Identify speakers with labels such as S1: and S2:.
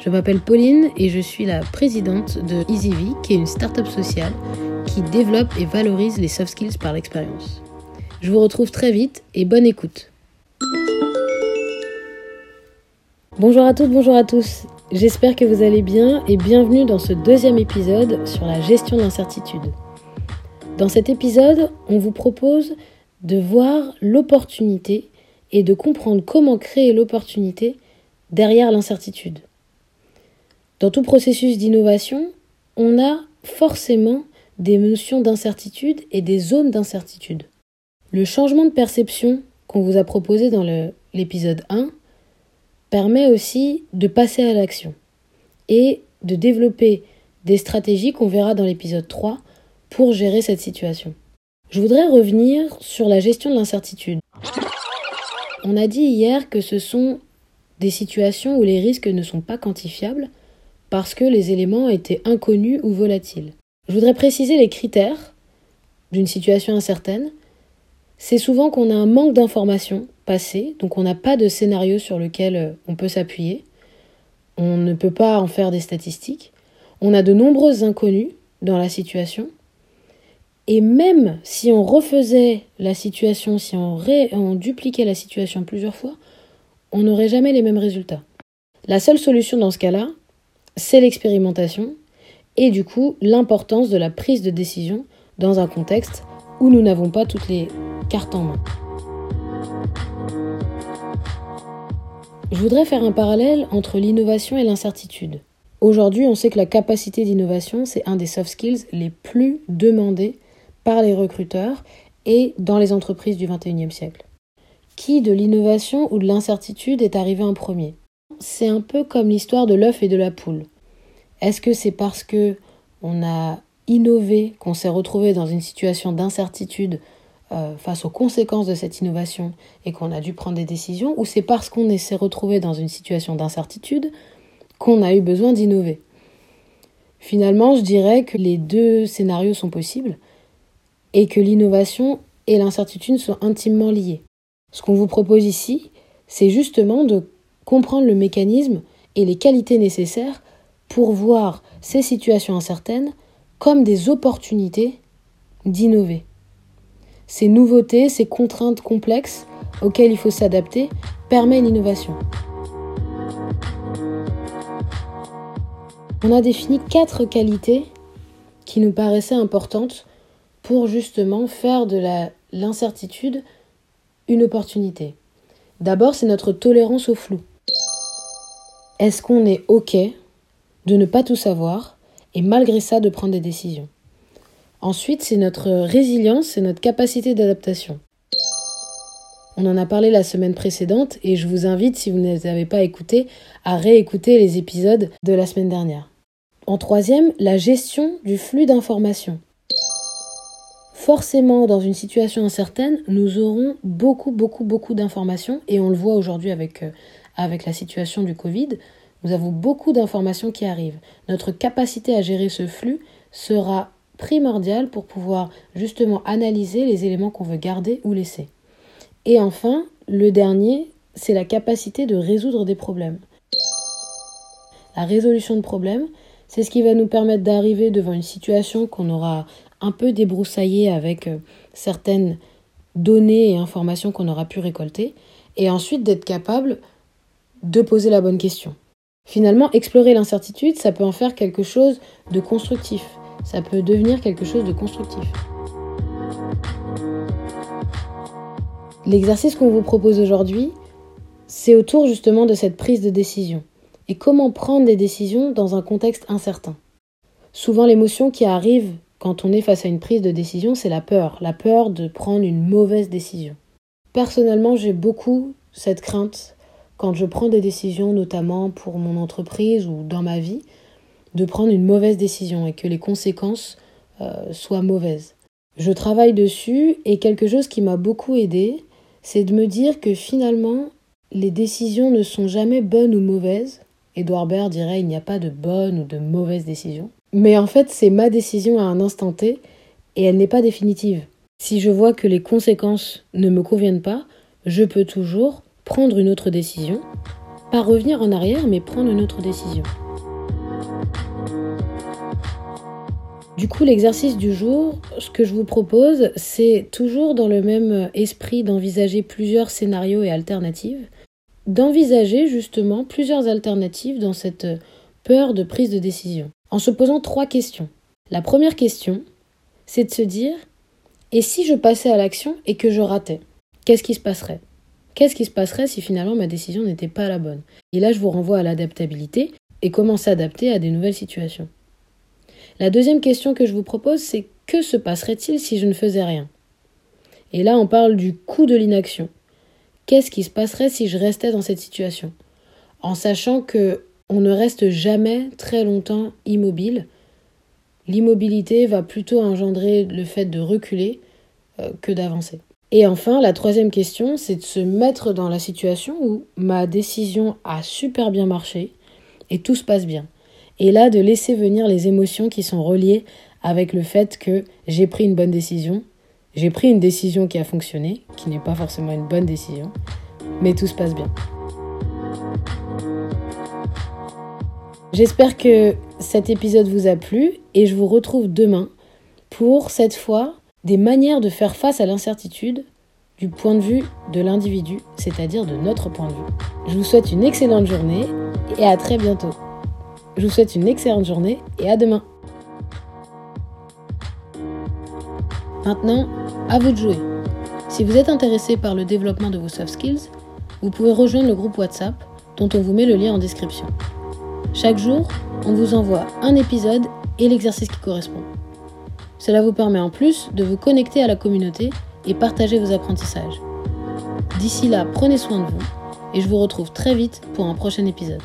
S1: Je m'appelle Pauline et je suis la présidente de EasyV, qui est une start-up sociale qui développe et valorise les soft skills par l'expérience. Je vous retrouve très vite et bonne écoute. Bonjour à toutes, bonjour à tous. J'espère que vous allez bien et bienvenue dans ce deuxième épisode sur la gestion d'incertitude. Dans cet épisode, on vous propose de voir l'opportunité et de comprendre comment créer l'opportunité derrière l'incertitude. Dans tout processus d'innovation, on a forcément des notions d'incertitude et des zones d'incertitude. Le changement de perception qu'on vous a proposé dans l'épisode 1 permet aussi de passer à l'action et de développer des stratégies qu'on verra dans l'épisode 3 pour gérer cette situation. Je voudrais revenir sur la gestion de l'incertitude. On a dit hier que ce sont des situations où les risques ne sont pas quantifiables parce que les éléments étaient inconnus ou volatiles. Je voudrais préciser les critères d'une situation incertaine. C'est souvent qu'on a un manque d'informations passées, donc on n'a pas de scénario sur lequel euh, on peut s'appuyer. On ne peut pas en faire des statistiques. On a de nombreuses inconnues dans la situation. Et même si on refaisait la situation, si on, on dupliquait la situation plusieurs fois, on n'aurait jamais les mêmes résultats. La seule solution dans ce cas-là, c'est l'expérimentation et du coup l'importance de la prise de décision dans un contexte où nous n'avons pas toutes les cartes en main. Je voudrais faire un parallèle entre l'innovation et l'incertitude. Aujourd'hui, on sait que la capacité d'innovation, c'est un des soft skills les plus demandés par les recruteurs et dans les entreprises du XXIe siècle. Qui de l'innovation ou de l'incertitude est arrivé en premier? C'est un peu comme l'histoire de l'œuf et de la poule. Est-ce que c'est parce que on a innové qu'on s'est retrouvé dans une situation d'incertitude euh, face aux conséquences de cette innovation et qu'on a dû prendre des décisions, ou c'est parce qu'on s'est retrouvé dans une situation d'incertitude qu'on a eu besoin d'innover? Finalement, je dirais que les deux scénarios sont possibles et que l'innovation et l'incertitude sont intimement liés. Ce qu'on vous propose ici, c'est justement de comprendre le mécanisme et les qualités nécessaires pour voir ces situations incertaines comme des opportunités d'innover. Ces nouveautés, ces contraintes complexes auxquelles il faut s'adapter permettent l'innovation. On a défini quatre qualités qui nous paraissaient importantes pour justement faire de l'incertitude une opportunité. D'abord, c'est notre tolérance au flou. Est-ce qu'on est OK de ne pas tout savoir et malgré ça de prendre des décisions? Ensuite, c'est notre résilience, c'est notre capacité d'adaptation. On en a parlé la semaine précédente et je vous invite, si vous ne les avez pas écoutés, à réécouter les épisodes de la semaine dernière. En troisième, la gestion du flux d'informations. Forcément, dans une situation incertaine, nous aurons beaucoup, beaucoup, beaucoup d'informations et on le voit aujourd'hui avec euh, avec la situation du Covid, nous avons beaucoup d'informations qui arrivent. Notre capacité à gérer ce flux sera primordiale pour pouvoir justement analyser les éléments qu'on veut garder ou laisser. Et enfin, le dernier, c'est la capacité de résoudre des problèmes. La résolution de problèmes, c'est ce qui va nous permettre d'arriver devant une situation qu'on aura un peu débroussaillée avec euh, certaines données et informations qu'on aura pu récolter, et ensuite d'être capable de poser la bonne question. Finalement, explorer l'incertitude, ça peut en faire quelque chose de constructif. Ça peut devenir quelque chose de constructif. L'exercice qu'on vous propose aujourd'hui, c'est autour justement de cette prise de décision. Et comment prendre des décisions dans un contexte incertain? Souvent, l'émotion qui arrive quand on est face à une prise de décision, c'est la peur. La peur de prendre une mauvaise décision. Personnellement, j'ai beaucoup cette crainte quand je prends des décisions, notamment pour mon entreprise ou dans ma vie, de prendre une mauvaise décision et que les conséquences euh, soient mauvaises. Je travaille dessus et quelque chose qui m'a beaucoup aidé, c'est de me dire que finalement, les décisions ne sont jamais bonnes ou mauvaises. Edouard Baird dirait il n'y a pas de bonne ou de mauvaise décision. Mais en fait, c'est ma décision à un instant T et elle n'est pas définitive. Si je vois que les conséquences ne me conviennent pas, je peux toujours prendre une autre décision. Pas revenir en arrière, mais prendre une autre décision. Du coup, l'exercice du jour, ce que je vous propose, c'est toujours dans le même esprit d'envisager plusieurs scénarios et alternatives, d'envisager justement plusieurs alternatives dans cette peur de prise de décision, en se posant trois questions. La première question, c'est de se dire, et si je passais à l'action et que je ratais Qu'est-ce qui se passerait? Qu'est-ce qui se passerait si finalement ma décision n'était pas la bonne? Et là, je vous renvoie à l'adaptabilité et comment s'adapter à des nouvelles situations. La deuxième question que je vous propose, c'est que se passerait-il si je ne faisais rien? Et là, on parle du coût de l'inaction. Qu'est-ce qui se passerait si je restais dans cette situation? En sachant que on ne reste jamais très longtemps immobile. L'immobilité va plutôt engendrer le fait de reculer euh, que d'avancer. Et enfin, la troisième question, c'est de se mettre dans la situation où ma décision a super bien marché et tout se passe bien. Et là, de laisser venir les émotions qui sont reliées avec le fait que j'ai pris une bonne décision, j'ai pris une décision qui a fonctionné, qui n'est pas forcément une bonne décision, mais tout se passe bien. J'espère que cet épisode vous a plu et je vous retrouve demain pour cette fois des manières de faire face à l'incertitude du point de vue de l'individu, c'est-à-dire de notre point de vue. Je vous souhaite une excellente journée et à très bientôt. Je vous souhaite une excellente journée et à demain. Maintenant, à vous de jouer. Si vous êtes intéressé par le développement de vos soft skills, vous pouvez rejoindre le groupe WhatsApp dont on vous met le lien en description. Chaque jour, on vous envoie un épisode et l'exercice qui correspond. Cela vous permet en plus de vous connecter à la communauté et partager vos apprentissages. D'ici là, prenez soin de vous et je vous retrouve très vite pour un prochain épisode.